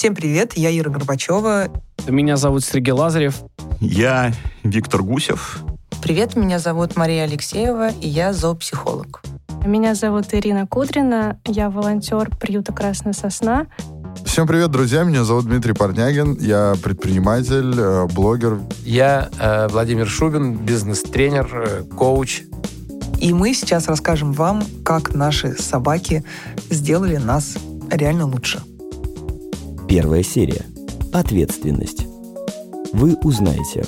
Всем привет, я Ира Горбачева. Меня зовут Сергей Лазарев. Я Виктор Гусев. Привет, меня зовут Мария Алексеева, и я зоопсихолог. Меня зовут Ирина Кудрина, я волонтер приюта «Красная сосна». Всем привет, друзья, меня зовут Дмитрий Парнягин, я предприниматель, э, блогер. Я э, Владимир Шубин, бизнес-тренер, э, коуч. И мы сейчас расскажем вам, как наши собаки сделали нас реально лучше. Первая серия. Ответственность. Вы узнаете,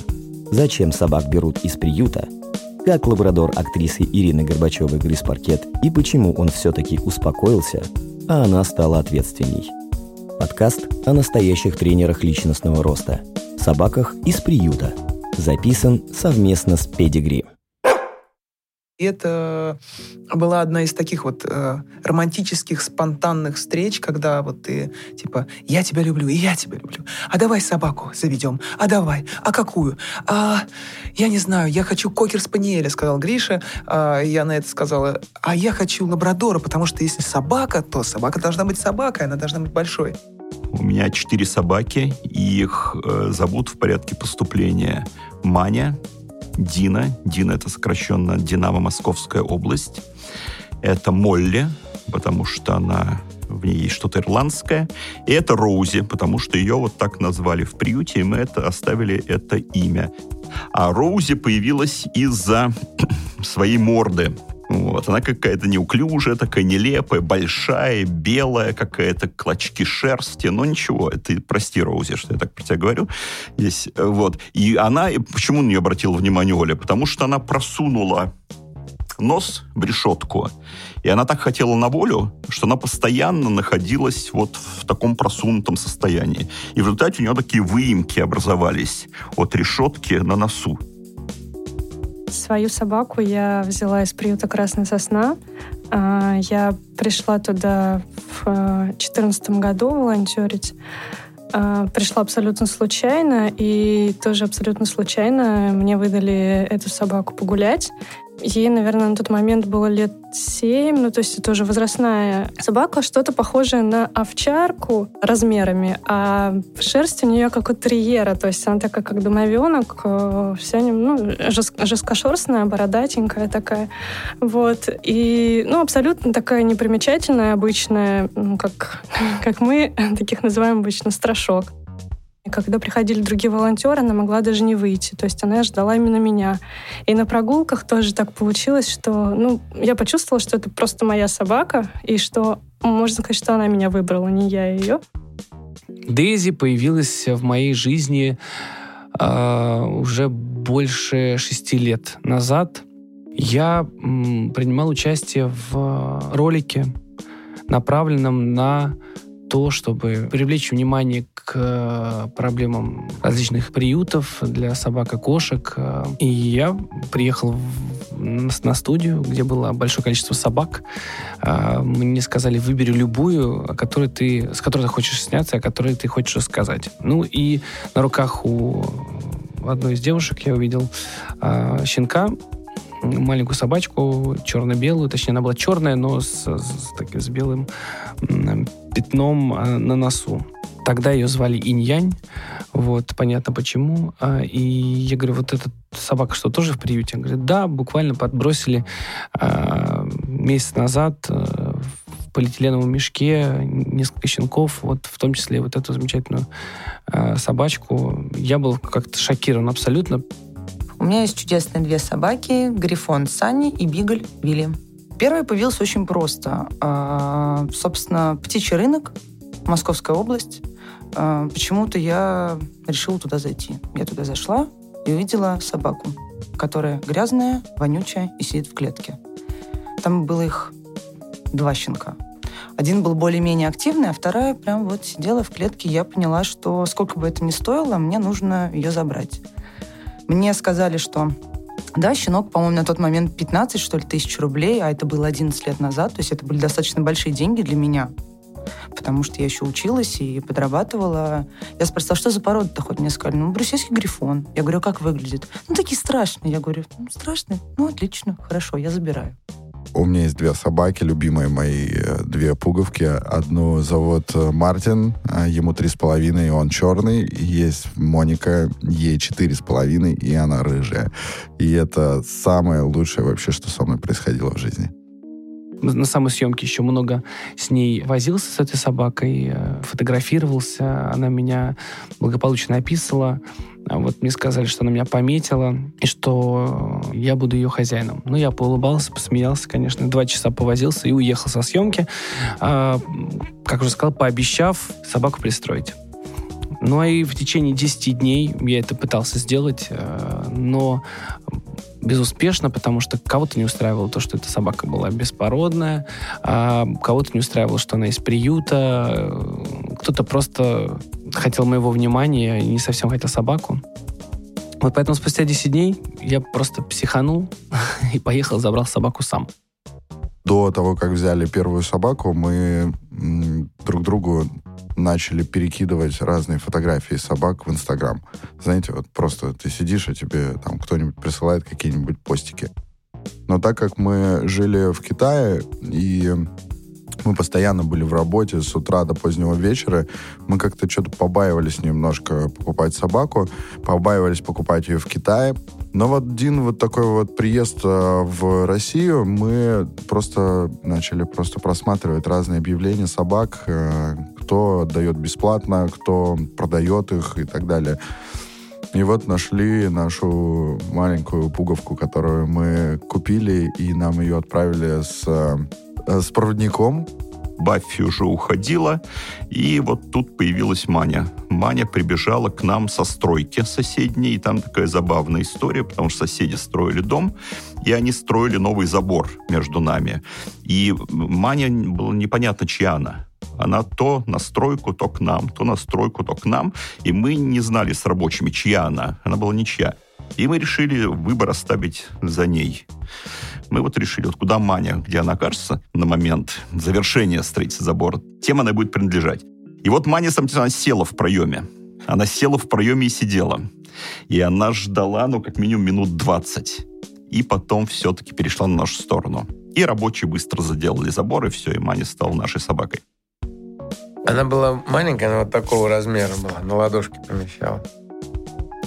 зачем собак берут из приюта, как лабрадор актрисы Ирины Горбачевой грыз паркет и почему он все-таки успокоился, а она стала ответственней. Подкаст о настоящих тренерах личностного роста, собаках из приюта. Записан совместно с Педигри. Это была одна из таких вот э, романтических, спонтанных встреч, когда вот ты типа «я тебя люблю, и я тебя люблю, а давай собаку заведем, а давай, а какую? А, я не знаю, я хочу кокер-спаниеля», сказал Гриша. А, я на это сказала «а я хочу лабрадора, потому что если собака, то собака должна быть собакой, она должна быть большой». У меня четыре собаки, их э, зовут в порядке поступления Маня, Дина. Дина — это сокращенно Динамо Московская область. Это Молли, потому что она в ней есть что-то ирландское. И это Роузи, потому что ее вот так назвали в приюте, и мы это оставили это имя. А Роузи появилась из-за своей морды. Вот. Она какая-то неуклюжая, такая нелепая, большая, белая, какая-то клочки шерсти. Но ничего, это, прости, Роузи, что я так про тебя говорю. Здесь, вот. И она, почему на нее обратила внимание Оля? Потому что она просунула нос в решетку. И она так хотела на волю, что она постоянно находилась вот в таком просунутом состоянии. И в результате у нее такие выемки образовались от решетки на носу. Свою собаку я взяла из приюта «Красная сосна». А, я пришла туда в 2014 году волонтерить. А, пришла абсолютно случайно, и тоже абсолютно случайно мне выдали эту собаку погулять. Ей, наверное, на тот момент было лет семь, ну, то есть это уже возрастная собака, что-то похожее на овчарку размерами, а шерсть у нее как у терьера, то есть она такая, как домовенок, э, вся ну, жесткошерстная, бородатенькая такая. Вот. И, ну, абсолютно такая непримечательная, обычная, ну, как, как мы таких называем обычно, страшок. Когда приходили другие волонтеры, она могла даже не выйти. То есть она ждала именно меня. И на прогулках тоже так получилось, что ну, я почувствовала, что это просто моя собака, и что можно сказать, что она меня выбрала, не я ее. Дейзи появилась в моей жизни э, уже больше шести лет назад. Я м, принимал участие в ролике, направленном на то, чтобы привлечь внимание к э, проблемам различных приютов для собак и кошек. И я приехал на студию, где было большое количество собак. А, мне сказали, выбери любую, о которой ты, с которой ты хочешь сняться, о которой ты хочешь рассказать. Ну и на руках у одной из девушек я увидел а, щенка, маленькую собачку, черно-белую, точнее, она была черная, но с, с, таким, с белым пятном а, на носу. Тогда ее звали Инь-Янь, вот, понятно почему. А, и я говорю, вот эта собака что, тоже в приюте? Он говорит, да, буквально подбросили а, месяц назад в полиэтиленовом мешке несколько щенков, вот в том числе вот эту замечательную собачку. Я был как-то шокирован абсолютно. У меня есть чудесные две собаки, Грифон Санни и Бигль Вилли. Первый появился очень просто. А, собственно, птичий рынок, Московская область. А, почему-то я решила туда зайти. Я туда зашла и увидела собаку, которая грязная, вонючая и сидит в клетке. Там было их два щенка. Один был более-менее активный, а вторая прям вот сидела в клетке. Я поняла, что сколько бы это ни стоило, мне нужно ее забрать. Мне сказали, что да, щенок, по-моему, на тот момент 15, что ли, тысяч рублей, а это было 11 лет назад, то есть это были достаточно большие деньги для меня, потому что я еще училась и подрабатывала. Я спросила, что за порода-то хоть? Мне сказали, ну, брюссельский грифон. Я говорю, «А как выглядит? Ну, такие страшные. Я говорю, ну, страшные? Ну, отлично, хорошо, я забираю. У меня есть две собаки, любимые мои э, две пуговки. Одну зовут э, Мартин, а ему три с половиной, он черный. Есть Моника, ей четыре с половиной, и она рыжая. И это самое лучшее вообще, что со мной происходило в жизни. на самой съемке еще много с ней возился, с этой собакой, э, фотографировался. Она меня благополучно описывала. А Вот мне сказали, что она меня пометила, и что я буду ее хозяином. Ну, я поулыбался, посмеялся, конечно. Два часа повозился и уехал со съемки. А, как уже сказал, пообещав собаку пристроить. Ну, а и в течение 10 дней я это пытался сделать, э, но безуспешно, потому что кого-то не устраивало то, что эта собака была беспородная, а кого-то не устраивало, что она из приюта, кто-то просто хотел моего внимания не совсем хотел собаку. Вот поэтому спустя 10 дней я просто психанул и поехал, забрал собаку сам. До того, как взяли первую собаку, мы друг другу начали перекидывать разные фотографии собак в Инстаграм. Знаете, вот просто ты сидишь, а тебе там кто-нибудь присылает какие-нибудь постики. Но так как мы жили в Китае, и мы постоянно были в работе с утра до позднего вечера, мы как-то что-то побаивались немножко покупать собаку, побаивались покупать ее в Китае. Но вот один вот такой вот приезд э, в Россию, мы просто начали просто просматривать разные объявления собак, э, кто дает бесплатно, кто продает их и так далее. И вот нашли нашу маленькую пуговку, которую мы купили, и нам ее отправили с, э, с проводником. Баффи уже уходила, и вот тут появилась Маня. Маня прибежала к нам со стройки соседней, и там такая забавная история, потому что соседи строили дом, и они строили новый забор между нами. И Маня, было непонятно, чья она. Она то на стройку, то к нам, то на стройку, то к нам, и мы не знали с рабочими, чья она. Она была ничья. И мы решили выбор оставить за ней. Мы вот решили, вот куда Маня, где она окажется на момент завершения строительства забора, тем она будет принадлежать. И вот Маня, она села в проеме. Она села в проеме и сидела. И она ждала, ну, как минимум минут 20. И потом все-таки перешла на нашу сторону. И рабочие быстро заделали забор, и все, и Маня стала нашей собакой. Она была маленькая, она вот такого размера была, на ладошке помещала.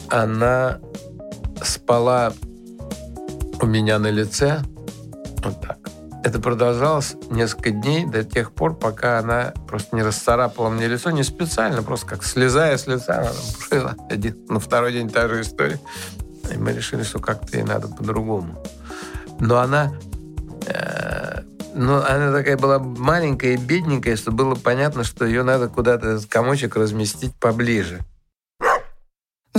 Она спала у меня на лице, вот так. Это продолжалось несколько дней до тех пор, пока она просто не расцарапала мне лицо, не специально, просто как слезая с лица, она пошла. Один, на второй день та же история. И мы решили, что как-то ей надо по-другому. Но она... э, ну, она такая была маленькая и бедненькая, что было понятно, что ее надо куда-то, этот комочек, разместить поближе.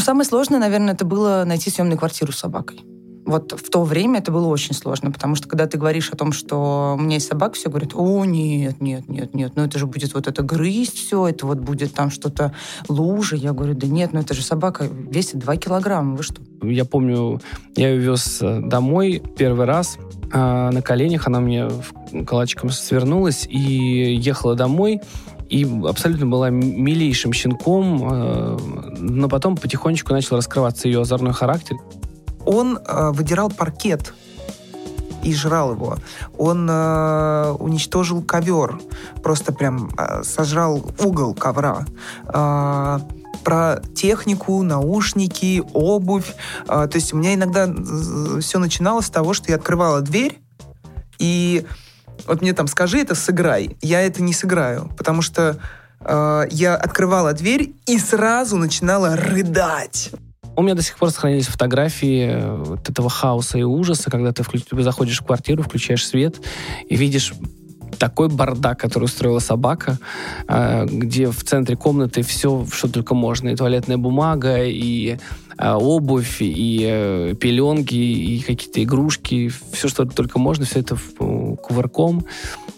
Самое сложное, наверное, это было найти съемную квартиру с собакой. Вот в то время это было очень сложно, потому что когда ты говоришь о том, что у меня есть собака, все говорят, о, нет, нет, нет, нет, ну это же будет вот это грызть все, это вот будет там что-то лужа. Я говорю, да нет, ну это же собака весит 2 килограмма, вы что? Я помню, я ее вез э, домой первый раз. а, на коленях она мне калачиком свернулась и ехала домой. И абсолютно была милейшим щенком, э, но потом потихонечку начал раскрываться ее озорной характер. Он э, выдирал паркет и жрал его. Он э, уничтожил ковер, просто прям э, сожрал угол ковра. Э, про технику, наушники, обувь. Э, то есть у меня иногда все начиналось с того, что я открывала дверь, и вот мне там скажи это, сыграй. Я это не сыграю, потому что э, я открывала дверь и сразу начинала рыдать. У меня до сих пор сохранились фотографии э, вот этого хаоса и ужаса, когда ты, вклю- ты заходишь в квартиру, включаешь свет и видишь такой бардак, который устроила собака, э, где в центре комнаты все, что только можно. И туалетная бумага, и обувь, и пеленки, и какие-то игрушки. Все, что только можно, все это кувырком,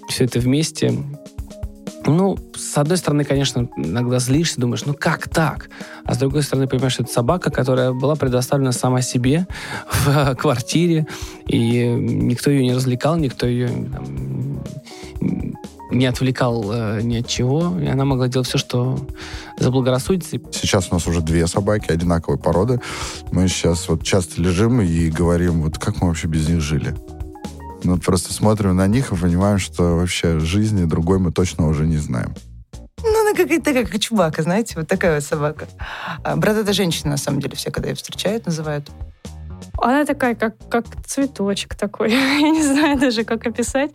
все это вместе. Ну, с одной стороны, конечно, иногда злишься, думаешь, ну как так? А с другой стороны, понимаешь, что это собака, которая была предоставлена сама себе в квартире, и никто ее не развлекал, никто ее там, не отвлекал э, ни от чего, и она могла делать все, что заблагорассудится. Сейчас у нас уже две собаки одинаковой породы. Мы сейчас вот часто лежим и говорим, вот как мы вообще без них жили. Ну, вот просто смотрим на них и понимаем, что вообще жизни другой мы точно уже не знаем. Ну, она какая-то такая, как Чубака, знаете, вот такая вот собака. А, брат это женщина, на самом деле, все, когда ее встречают, называют. Она такая, как, как цветочек такой. Я не знаю даже, как описать.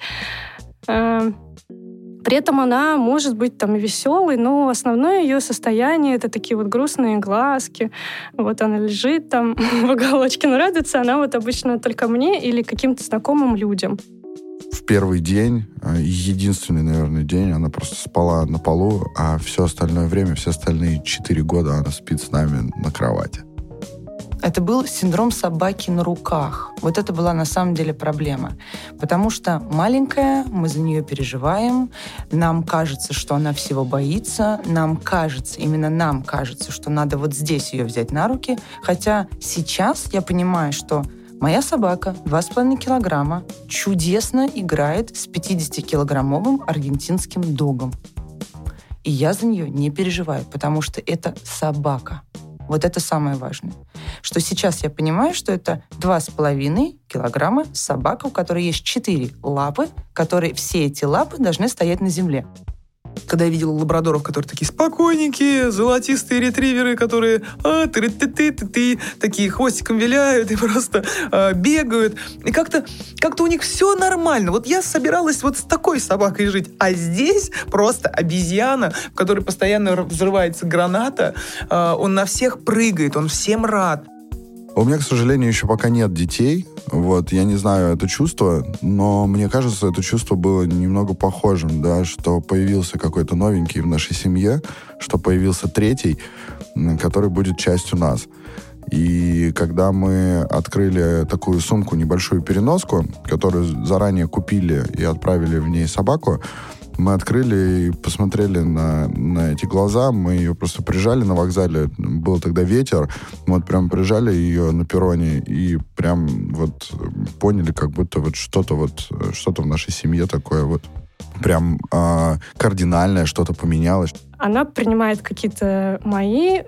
При этом она может быть там веселой, но основное ее состояние это такие вот грустные глазки. Вот она лежит там в уголочке, но радуется она вот обычно только мне или каким-то знакомым людям. В первый день, э, единственный, наверное, день, она просто спала на полу, а все остальное время, все остальные четыре года она спит с нами на кровати. Это был синдром собаки на руках. Вот это была на самом деле проблема. Потому что маленькая, мы за нее переживаем, нам кажется, что она всего боится, нам кажется, именно нам кажется, что надо вот здесь ее взять на руки. Хотя сейчас я понимаю, что Моя собака 2,5 килограмма чудесно играет с 50-килограммовым аргентинским догом. И я за нее не переживаю, потому что это собака. Вот это самое важное. Что сейчас я понимаю, что это 2,5 килограмма собака, у которой есть 4 лапы, которые все эти лапы должны стоять на земле когда я видел лабрадоров, которые такие спокойненькие, золотистые ретриверы, которые а, ты ты ты ты ты такие хвостиком виляют и просто а, бегают. И как-то как у них все нормально. Вот я собиралась вот с такой собакой жить, а здесь просто обезьяна, в которой постоянно взрывается граната, а, он на всех прыгает, он всем рад. У меня, к сожалению, еще пока нет детей. Вот, я не знаю это чувство, но мне кажется, это чувство было немного похожим, да, что появился какой-то новенький в нашей семье, что появился третий, который будет частью нас. И когда мы открыли такую сумку, небольшую переноску, которую заранее купили и отправили в ней собаку, мы открыли и посмотрели на, на эти глаза. Мы ее просто прижали на вокзале. Был тогда ветер. Мы вот прям прижали ее на перроне и прям вот поняли, как будто вот что-то вот, что-то в нашей семье такое вот прям э, кардинальное что-то поменялось. Она принимает какие-то мои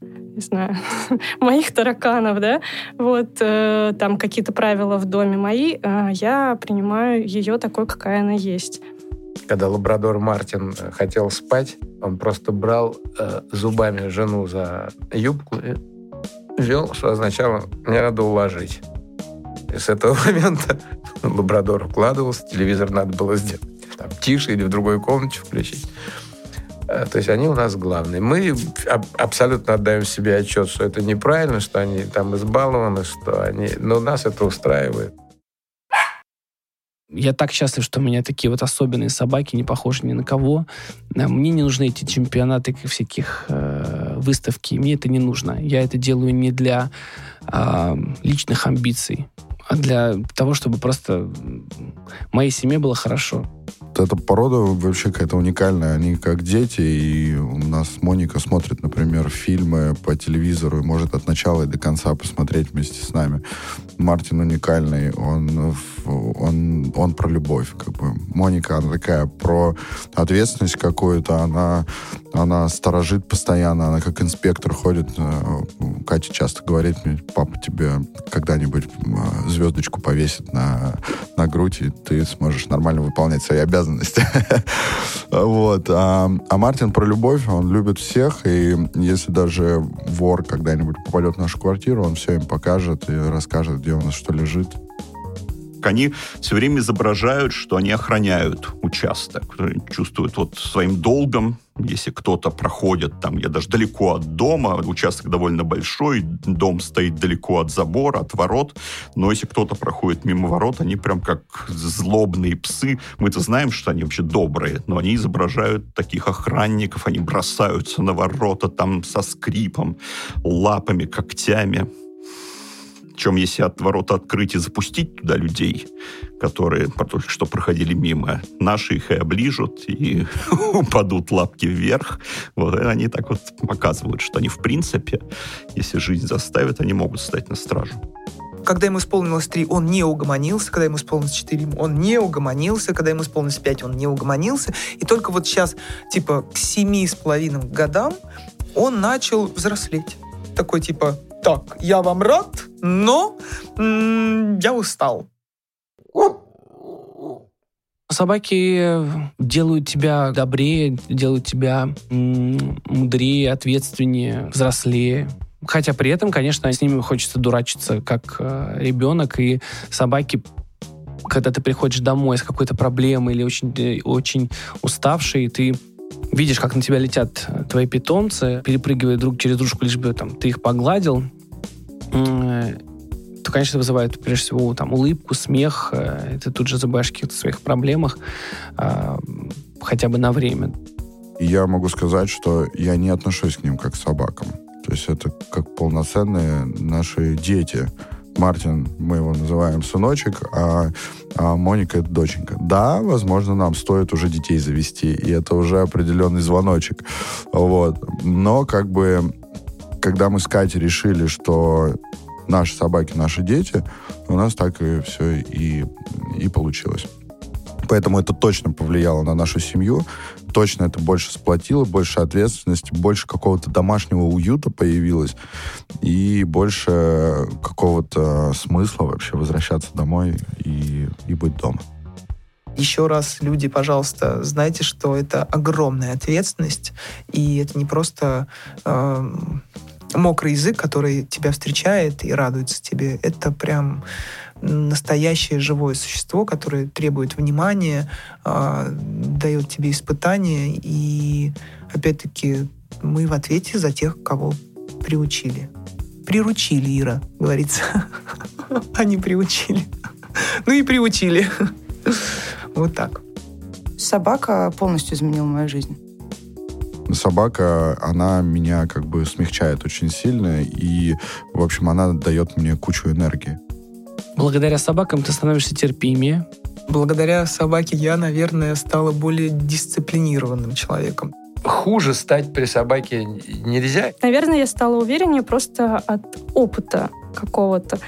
не знаю, моих тараканов, да, вот э, там какие-то правила в доме мои, э, я принимаю ее такой, какая она есть когда лабрадор Мартин э, хотел спать, он просто брал э, зубами жену за юбку и вел, что означало «мне надо уложить». И с этого момента лабрадор укладывался, телевизор надо было сделать там, тише или в другой комнате включить. Э, то есть они у нас главные. Мы абсолютно отдаем себе отчет, что это неправильно, что они там избалованы, что они... Но нас это устраивает. Я так счастлив, что у меня такие вот особенные собаки, не похожи ни на кого. Э, мне не нужны эти чемпионаты всяких э, выставки. Мне это не нужно. Я это делаю не для э, личных амбиций, а для того, чтобы просто моей семье было хорошо эта порода вообще какая-то уникальная. Они как дети, и у нас Моника смотрит, например, фильмы по телевизору и может от начала и до конца посмотреть вместе с нами. Мартин уникальный, он, он, он про любовь, как бы. Моника, она такая про ответственность какую-то, она, она сторожит постоянно, она как инспектор ходит. Э, Катя часто говорит мне, папа тебе когда-нибудь э, звездочку повесит на, на грудь, и ты сможешь нормально выполнять свои обязанности. вот. А, а Мартин про любовь, он любит всех, и если даже вор когда-нибудь попадет в нашу квартиру, он все им покажет и расскажет, где у нас что лежит. Они все время изображают, что они охраняют участок, чувствуют вот своим долгом если кто-то проходит там, я даже далеко от дома, участок довольно большой, дом стоит далеко от забора, от ворот, но если кто-то проходит мимо ворот, они прям как злобные псы. Мы-то знаем, что они вообще добрые, но они изображают таких охранников, они бросаются на ворота там со скрипом, лапами, когтями чем если от ворота открыть и запустить туда людей, которые только что проходили мимо, наши их и оближут, и упадут лапки вверх. Вот они так вот показывают, что они в принципе, если жизнь заставит, они могут стать на стражу когда ему исполнилось 3, он не угомонился, когда ему исполнилось 4, он не угомонился, когда ему исполнилось 5, он не угомонился. И только вот сейчас, типа, к семи с половиной годам он начал взрослеть. Такой, типа, так, я вам рад, но м- я устал. Собаки делают тебя добрее, делают тебя м, мудрее, ответственнее, взрослее. Хотя при этом, конечно, с ними хочется дурачиться как э, ребенок, и собаки когда ты приходишь домой с какой-то проблемой или очень, э, очень уставший, ты видишь, как на тебя летят твои питомцы, перепрыгивая друг через дружку, лишь бы там, ты их погладил, м, то, конечно, вызывает, прежде всего, там, улыбку, смех, э, и ты тут же забываешь о каких-то своих проблемах, а, хотя бы на время. Я могу сказать, что я не отношусь к ним как к собакам. То есть это как полноценные наши дети. Мартин, мы его называем сыночек, а, а Моника это доченька. Да, возможно, нам стоит уже детей завести, и это уже определенный звоночек. Вот. Но как бы, когда мы с Катей решили, что наши собаки, наши дети, у нас так и все и, и получилось. Поэтому это точно повлияло на нашу семью, точно это больше сплотило, больше ответственности, больше какого-то домашнего уюта появилось и больше какого-то смысла вообще возвращаться домой и, и быть дома. Еще раз, люди, пожалуйста, знайте, что это огромная ответственность, и это не просто э, мокрый язык, который тебя встречает и радуется тебе. Это прям настоящее живое существо, которое требует внимания, э, дает тебе испытания, и опять-таки мы в ответе за тех, кого приучили. Приручили, Ира, говорится. Они приучили. Ну и приучили. Вот так. Собака полностью изменила мою жизнь. Собака, она меня как бы смягчает очень сильно, и, в общем, она дает мне кучу энергии. Благодаря собакам ты становишься терпимее. Благодаря собаке я, наверное, стала более дисциплинированным человеком. Хуже стать при собаке нельзя. Наверное, я стала увереннее просто от опыта какого-то.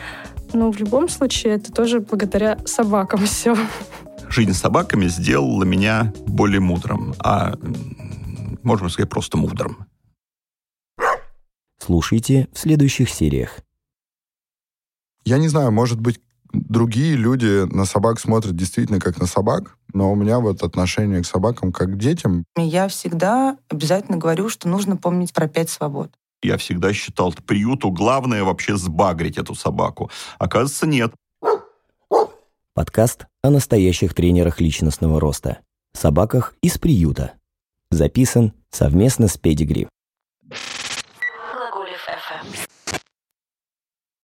Но в любом случае это тоже благодаря собакам все. Жизнь с собаками сделала меня более мудрым, а, можно сказать, просто мудрым. Слушайте в следующих сериях. Я не знаю, может быть, другие люди на собак смотрят действительно как на собак, но у меня вот отношение к собакам как к детям. И Я всегда обязательно говорю, что нужно помнить про пять свобод. Я всегда считал приюту главное вообще сбагрить эту собаку. Оказывается, нет. Подкаст о настоящих тренерах личностного роста. Собаках из приюта. Записан совместно с Педигри.